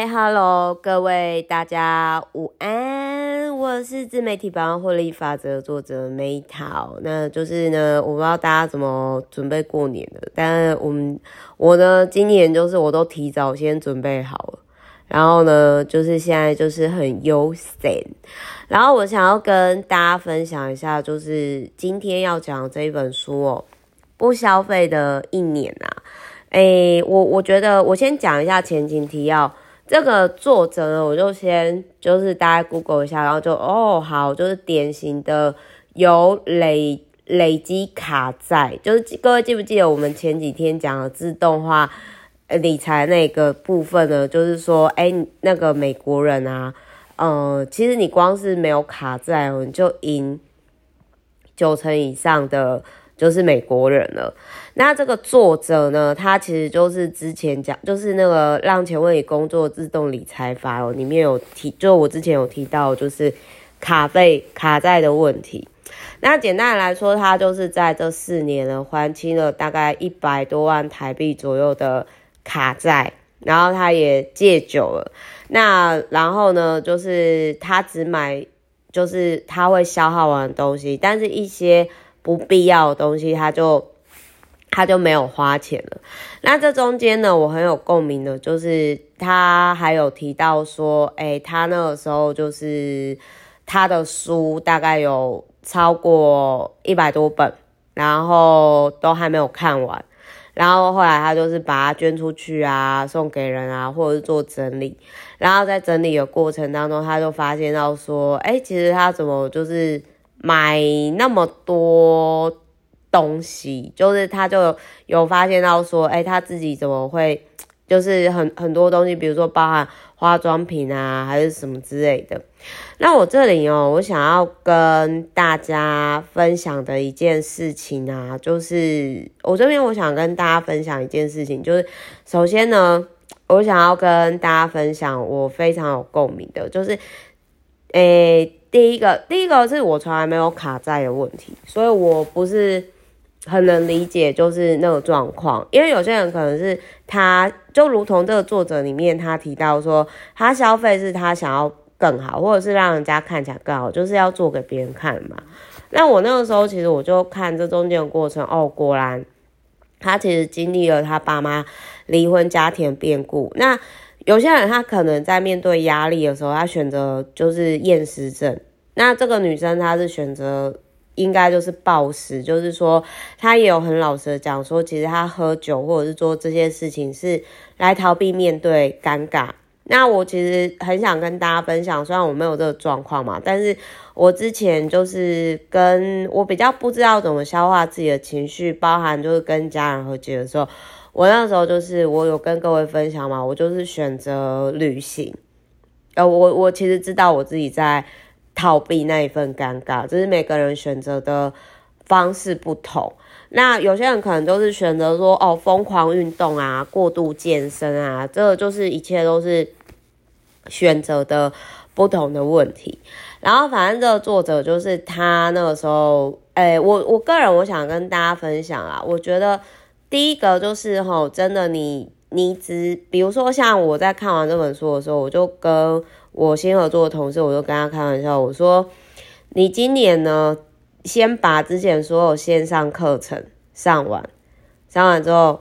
嗨哈喽，各位大家午安，我是自媒体百万获利法则作者梅桃。那就是呢，我不知道大家怎么准备过年的，但我们我呢，今年就是我都提早先准备好了，然后呢，就是现在就是很悠闲。然后我想要跟大家分享一下，就是今天要讲这一本书哦，不消费的一年啊。诶，我我觉得我先讲一下前情提要。这个作者呢，我就先就是大家 Google 一下，然后就哦好，就是典型的有累累积卡债，就是各位记不记得我们前几天讲的自动化理财那个部分呢？就是说，诶，那个美国人啊，呃，其实你光是没有卡债，你就赢九成以上的。就是美国人了。那这个作者呢，他其实就是之前讲，就是那个让钱为你工作自动理财法哦，里面有提，就我之前有提到，就是卡费卡债的问题。那简单来说，他就是在这四年呢，还清了大概一百多万台币左右的卡债，然后他也戒酒了。那然后呢，就是他只买，就是他会消耗完的东西，但是一些。不必要的东西，他就他就没有花钱了。那这中间呢，我很有共鸣的，就是他还有提到说，哎，他那个时候就是他的书大概有超过一百多本，然后都还没有看完。然后后来他就是把它捐出去啊，送给人啊，或者是做整理。然后在整理的过程当中，他就发现到说，哎，其实他怎么就是。买那么多东西，就是他就有，发现到说，哎、他自己怎么会，就是很很多东西，比如说包含化妆品啊，还是什么之类的。那我这里哦，我想要跟大家分享的一件事情啊，就是我这边我想跟大家分享一件事情，就是首先呢，我想要跟大家分享我非常有共鸣的，就是，诶、第一个，第一个是我从来没有卡债的问题，所以我不是很能理解就是那个状况。因为有些人可能是他，就如同这个作者里面他提到说，他消费是他想要更好，或者是让人家看起来更好，就是要做给别人看嘛。那我那个时候其实我就看这中间的过程，哦，果然他其实经历了他爸妈离婚、家庭变故。那有些人他可能在面对压力的时候，他选择就是厌食症。那这个女生她是选择应该就是暴食，就是说他也有很老实的讲说，其实他喝酒或者是做这些事情是来逃避面对尴尬。那我其实很想跟大家分享，虽然我没有这个状况嘛，但是我之前就是跟我比较不知道怎么消化自己的情绪，包含就是跟家人和解的时候。我那时候就是我有跟各位分享嘛，我就是选择旅行，呃，我我其实知道我自己在逃避那一份尴尬，只是每个人选择的方式不同。那有些人可能都是选择说哦，疯狂运动啊，过度健身啊，这个就是一切都是选择的不同的问题。然后反正这个作者就是他那个时候，哎，我我个人我想跟大家分享啊，我觉得。第一个就是吼，真的你你只比如说像我在看完这本书的时候，我就跟我新合作的同事，我就跟他开玩笑，我说你今年呢，先把之前所有线上课程上完，上完之后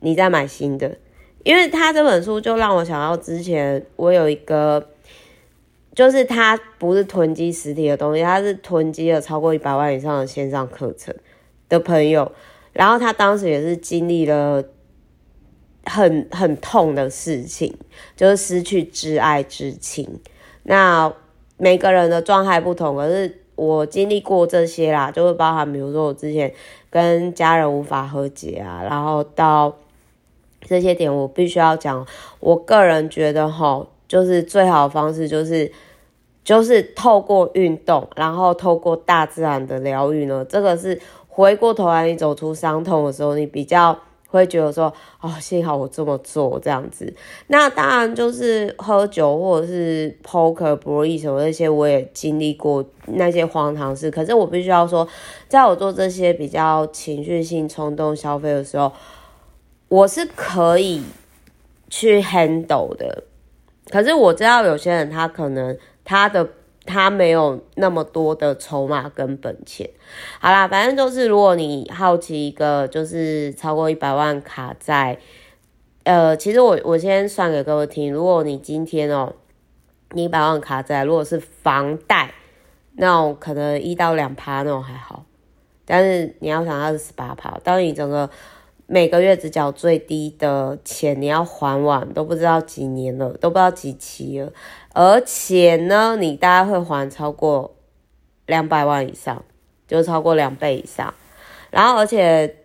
你再买新的，因为他这本书就让我想到之前我有一个，就是他不是囤积实体的东西，他是囤积了超过一百万以上的线上课程的朋友。然后他当时也是经历了很很痛的事情，就是失去挚爱之情。那每个人的状态不同，可是我经历过这些啦，就会包含比如说我之前跟家人无法和解啊，然后到这些点，我必须要讲，我个人觉得吼，就是最好的方式就是就是透过运动，然后透过大自然的疗愈呢，这个是。回过头来，你走出伤痛的时候，你比较会觉得说，哦，幸好我这么做这样子。那当然就是喝酒或者是 poker、博弈什么那些，我也经历过那些荒唐事。可是我必须要说，在我做这些比较情绪性冲动消费的时候，我是可以去 handle 的。可是我知道有些人他可能他的他没有那么多的筹码跟本钱。好啦，反正就是如果你好奇一个就是超过一百万卡债，呃，其实我我先算给各位听，如果你今天哦，你一百万卡债，如果是房贷那种可能一到两趴那种还好，但是你要想它是十八趴，当你整个。每个月只缴最低的钱，你要还完都不知道几年了，都不知道几期了，而且呢，你大概会还超过两百万以上，就超过两倍以上。然后，而且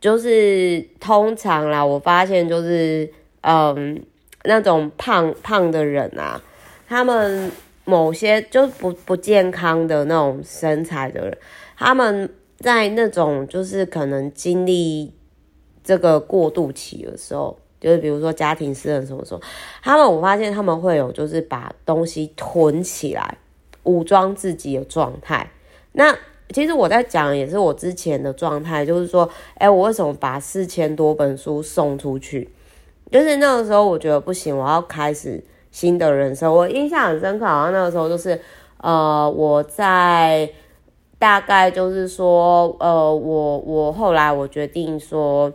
就是通常啦，我发现就是嗯，那种胖胖的人啊，他们某些就不不健康的那种身材的人，他们在那种就是可能经历。这个过渡期的时候，就是比如说家庭私人什么什么，他们我发现他们会有就是把东西囤起来，武装自己的状态。那其实我在讲也是我之前的状态，就是说，哎，我为什么把四千多本书送出去？就是那个时候我觉得不行，我要开始新的人生。我印象很深刻，好像那个时候就是，呃，我在大概就是说，呃，我我后来我决定说。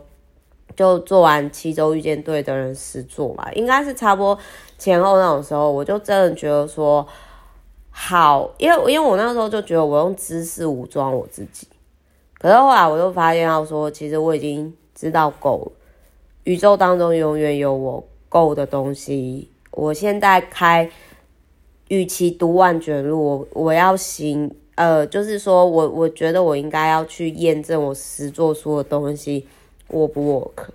就做完七周遇见对的人实作嘛，应该是差不多前后那种时候，我就真的觉得说好，因为因为我那时候就觉得我用知识武装我自己，可是后来我就发现到说，其实我已经知道够了，宇宙当中永远有我够的东西。我现在开，与其读万卷书，我我要行，呃，就是说我我觉得我应该要去验证我实作出的东西。我不 work。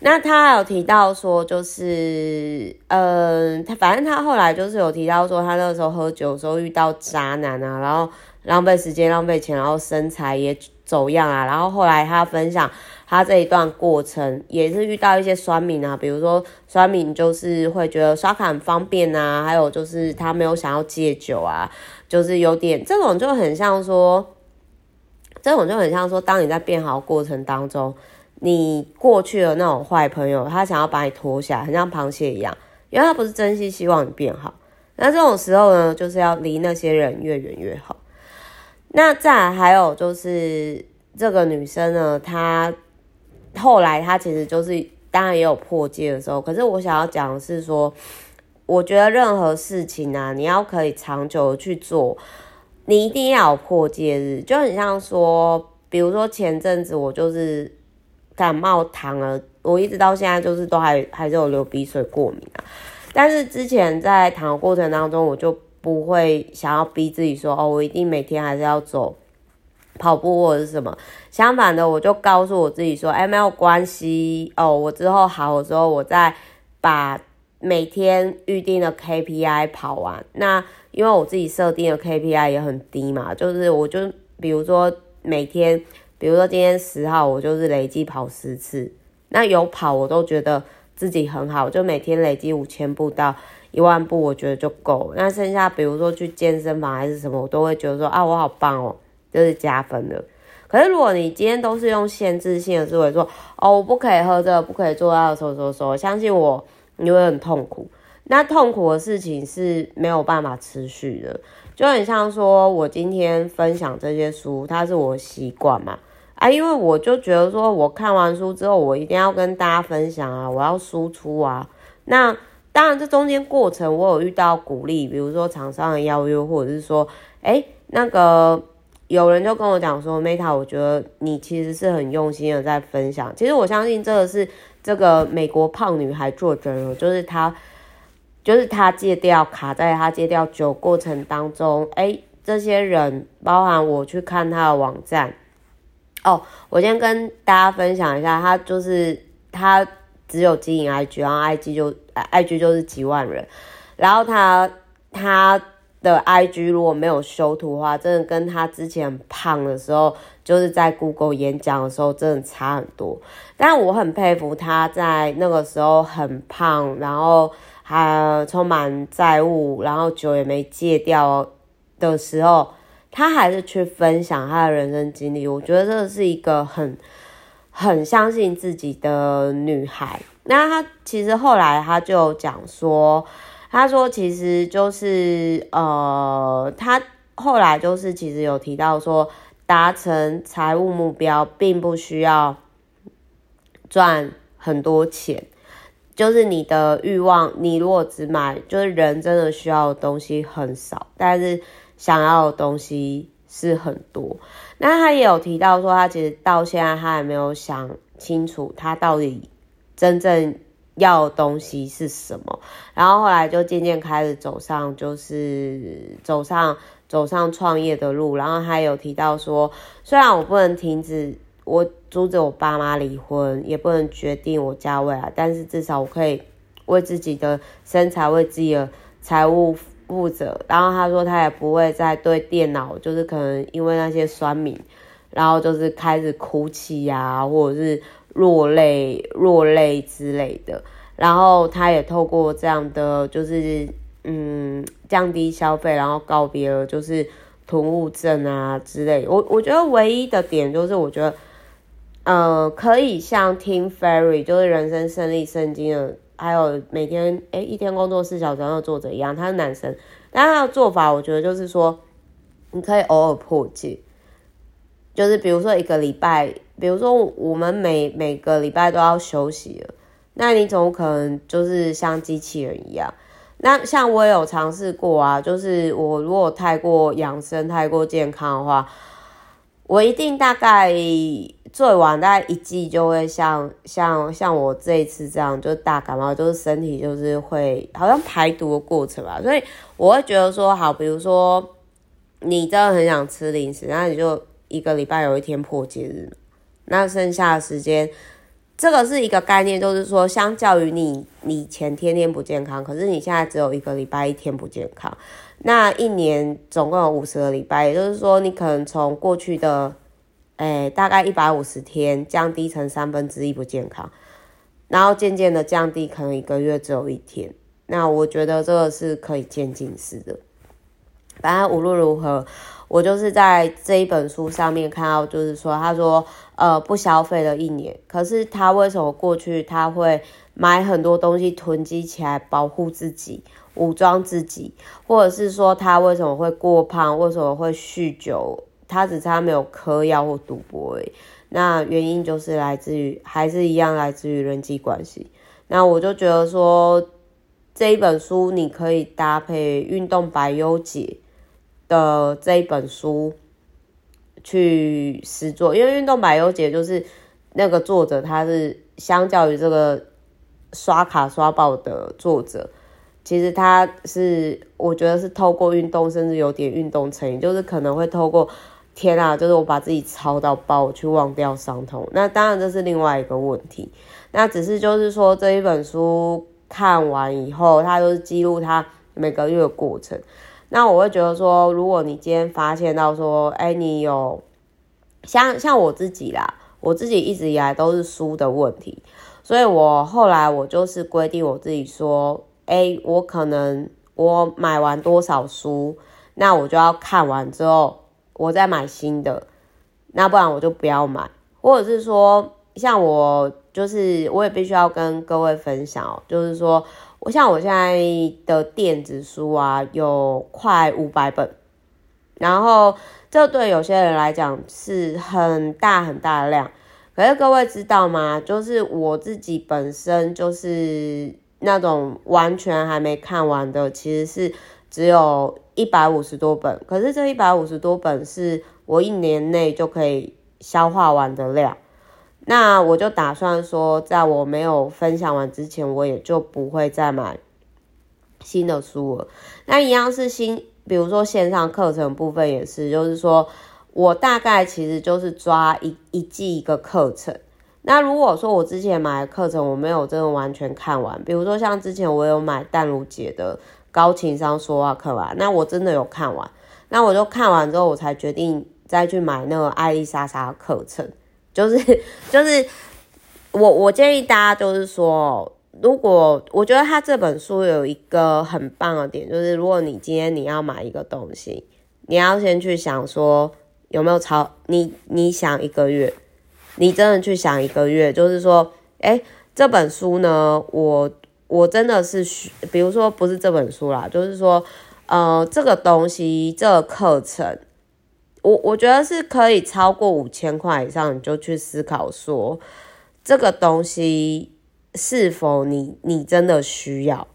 那他有提到说，就是，嗯、他反正他后来就是有提到说，他那个时候喝酒的时候遇到渣男啊，然后浪费时间、浪费钱，然后身材也走样啊。然后后来他分享他这一段过程，也是遇到一些酸民啊，比如说酸民就是会觉得刷卡很方便啊，还有就是他没有想要戒酒啊，就是有点这种就很像说，这种就很像说，当你在变好过程当中。你过去的那种坏朋友，他想要把你拖下，很像螃蟹一样，因为他不是真心希望你变好。那这种时候呢，就是要离那些人越远越好。那再还有就是这个女生呢，她后来她其实就是当然也有破戒的时候，可是我想要讲的是说，我觉得任何事情啊，你要可以长久的去做，你一定要有破戒日，就很像说，比如说前阵子我就是。感冒躺了，我一直到现在就是都还还是有流鼻水过敏啊。但是之前在躺的过程当中，我就不会想要逼自己说哦，我一定每天还是要走跑步或者是什么。相反的，我就告诉我自己说，哎，没有关系哦，我之后好的时候，我再把每天预定的 KPI 跑完。那因为我自己设定的 KPI 也很低嘛，就是我就比如说每天。比如说今天十号，我就是累计跑十次，那有跑我都觉得自己很好，就每天累计五千步到一万步，我觉得就够。那剩下比如说去健身房还是什么，我都会觉得说啊，我好棒哦，就是加分的。可是如果你今天都是用限制性的思维说，哦，我不可以喝这个，不可以做到什么什么什么，相信我，你会很痛苦。那痛苦的事情是没有办法持续的，就很像说我今天分享这些书，它是我的习惯嘛。啊，因为我就觉得说，我看完书之后，我一定要跟大家分享啊，我要输出啊。那当然，这中间过程我有遇到鼓励，比如说厂商的邀约，或者是说，诶，那个有人就跟我讲说，Meta，我觉得你其实是很用心的在分享。其实我相信这个是这个美国胖女孩作者，就是她，就是她戒掉卡在她戒掉酒过程当中，诶，这些人包含我去看她的网站。哦，我先跟大家分享一下，他就是他只有经营 IG，然后 IG 就 IG 就是几万人，然后他他的 IG 如果没有修图的话，真的跟他之前胖的时候，就是在 Google 演讲的时候，真的差很多。但我很佩服他在那个时候很胖，然后还充满债务，然后酒也没戒掉的时候。他还是去分享他的人生经历，我觉得这是一个很很相信自己的女孩。那她其实后来她就讲说，她说其实就是呃，她后来就是其实有提到说，达成财务目标并不需要赚很多钱。就是你的欲望，你如果只买，就是人真的需要的东西很少，但是想要的东西是很多。那他也有提到说，他其实到现在他还没有想清楚，他到底真正要的东西是什么。然后后来就渐渐开始走上，就是走上走上创业的路。然后他有提到说，虽然我不能停止。我阻止我爸妈离婚，也不能决定我家未来，但是至少我可以为自己的身材、为自己的财务负责。然后他说他也不会再对电脑，就是可能因为那些酸敏，然后就是开始哭泣呀、或者是落泪、落泪之类的。然后他也透过这样的，就是嗯，降低消费，然后告别了就是囤物症啊之类。我我觉得唯一的点就是，我觉得。呃，可以像 Tim Ferry，就是人生胜利圣经的，还有每天诶一天工作四小时的作者一样，他是男生，但他的做法，我觉得就是说，你可以偶尔破戒，就是比如说一个礼拜，比如说我们每每个礼拜都要休息了，那你总可能就是像机器人一样，那像我有尝试过啊，就是我如果太过养生、太过健康的话，我一定大概。最晚大概一季就会像像像我这一次这样，就大感冒，就是身体就是会好像排毒的过程吧，所以我会觉得说，好，比如说你真的很想吃零食，那你就一个礼拜有一天破戒日，那剩下的时间，这个是一个概念，就是说，相较于你你前天天不健康，可是你现在只有一个礼拜一天不健康，那一年总共有五十个礼拜，也就是说，你可能从过去的。哎，大概一百五十天降低成三分之一不健康，然后渐渐的降低，可能一个月只有一天。那我觉得这个是可以渐进式的。反正无论如何，我就是在这一本书上面看到，就是说他说，呃，不消费了一年，可是他为什么过去他会买很多东西囤积起来保护自己、武装自己，或者是说他为什么会过胖，为什么会酗酒？他只差没有嗑药或赌博而已，那原因就是来自于还是一样来自于人际关系。那我就觉得说这一本书你可以搭配《运动百优解》的这一本书去实作，因为《运动百优解》就是那个作者他是相较于这个刷卡刷爆的作者，其实他是我觉得是透过运动，甚至有点运动成瘾，就是可能会透过。天啊，就是我把自己操到爆，我去忘掉伤痛。那当然这是另外一个问题。那只是就是说这一本书看完以后，它就是记录它每个月的过程。那我会觉得说，如果你今天发现到说，哎，你有像像我自己啦，我自己一直以来都是书的问题，所以我后来我就是规定我自己说，哎，我可能我买完多少书，那我就要看完之后。我再买新的，那不然我就不要买，或者是说，像我就是我也必须要跟各位分享哦，就是说，我像我现在的电子书啊，有快五百本，然后这对有些人来讲是很大很大的量，可是各位知道吗？就是我自己本身就是那种完全还没看完的，其实是只有。一百五十多本，可是这一百五十多本是我一年内就可以消化完的量，那我就打算说，在我没有分享完之前，我也就不会再买新的书了。那一样是新，比如说线上课程部分也是，就是说我大概其实就是抓一一季一个课程。那如果说我之前买的课程我没有真的完全看完，比如说像之前我有买淡如姐的。高情商说话课吧，那我真的有看完，那我就看完之后，我才决定再去买那个艾丽莎莎的课程。就是就是，我我建议大家就是说，如果我觉得他这本书有一个很棒的点，就是如果你今天你要买一个东西，你要先去想说有没有超你你想一个月，你真的去想一个月，就是说，诶，这本书呢，我我真的是学，比如说不是这本书啦，就是说，呃，这个东西，这个课程，我我觉得是可以超过五千块以上，你就去思考说，这个东西是否你你真的需要。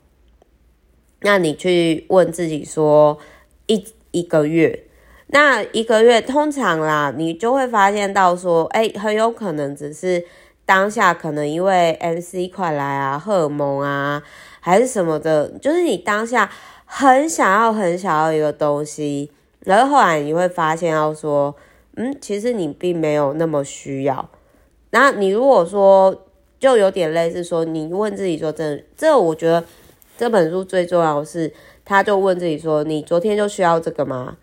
那你去问自己说，一一个月，那一个月通常啦，你就会发现到说，哎、很有可能只是当下可能因为 MC 快来啊，荷尔蒙啊，还是什么的，就是你当下很想要很想要一个东西，然后后来你会发现到说，嗯，其实你并没有那么需要。那你如果说就有点类似说，你问自己说，真，这我觉得。这本书最重要的是，他就问自己说：“你昨天就需要这个吗？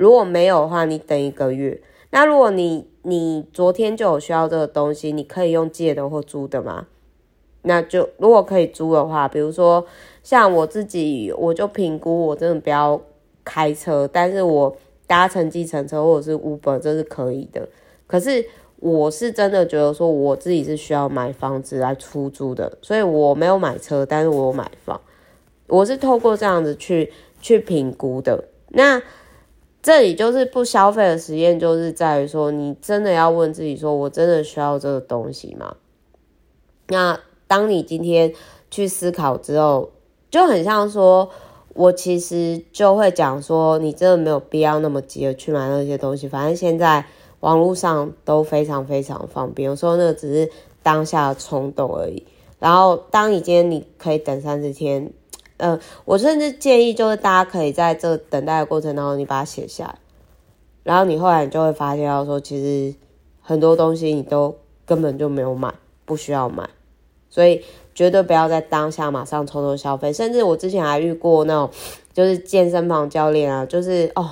如果没有的话，你等一个月。那如果你你昨天就有需要这个东西，你可以用借的或租的吗？那就如果可以租的话，比如说像我自己，我就评估我真的不要开车，但是我搭乘计程车或者是 Uber 这是可以的。可是。我是真的觉得说，我自己是需要买房子来出租的，所以我没有买车，但是我有买房。我是透过这样子去去评估的。那这里就是不消费的实验，就是在于说，你真的要问自己说，我真的需要这个东西吗？那当你今天去思考之后，就很像说，我其实就会讲说，你真的没有必要那么急的去买那些东西，反正现在。网络上都非常非常方便，有时候那个只是当下的冲动而已。然后，当你今天你可以等三十天，呃，我甚至建议就是大家可以在这等待的过程当中，你把它写下来，然后你后来你就会发现到说，其实很多东西你都根本就没有买，不需要买，所以绝对不要在当下马上冲动消费。甚至我之前还遇过那种，就是健身房教练啊，就是哦。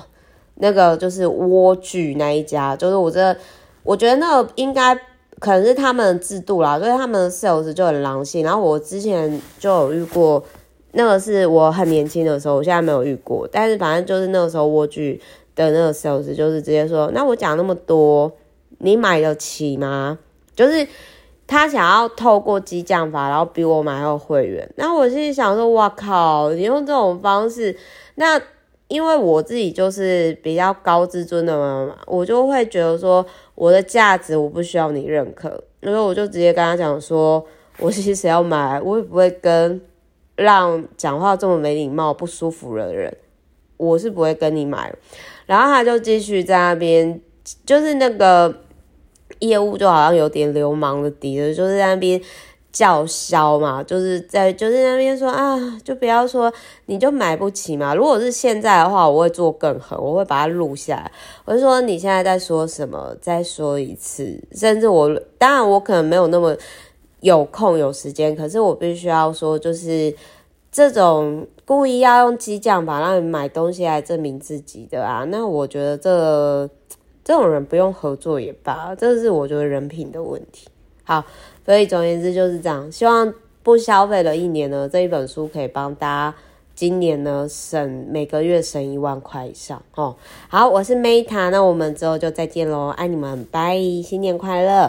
那个就是蜗居那一家，就是我这，我觉得那个应该可能是他们的制度啦，所以他们的 sales 就很狼性。然后我之前就有遇过，那个是我很年轻的时候，我现在没有遇过，但是反正就是那个时候蜗居的那个 sales 就是直接说，那我讲那么多，你买得起吗？就是他想要透过激将法，然后逼我买到会员。那我心里想说，哇靠，你用这种方式，那。因为我自己就是比较高自尊的嘛，我就会觉得说我的价值我不需要你认可，所以我就直接跟他讲说，我其实要买，我也不会跟让讲话这么没礼貌、不舒服的人，我是不会跟你买。然后他就继续在那边，就是那个业务就好像有点流氓的底子，就是在那边。叫嚣嘛，就是在就是那边说啊，就不要说你就买不起嘛。如果是现在的话，我会做更狠，我会把它录下来。我就说你现在在说什么？再说一次。甚至我当然我可能没有那么有空有时间，可是我必须要说，就是这种故意要用激将法让你买东西来证明自己的啊，那我觉得这、这种人不用合作也罢，这是我觉得人品的问题。好。所以总而言之就是这样，希望不消费的一年呢，这一本书可以帮大家今年呢省每个月省一万块以上哦。好，我是 Meta，那我们之后就再见喽，爱你们，拜，新年快乐。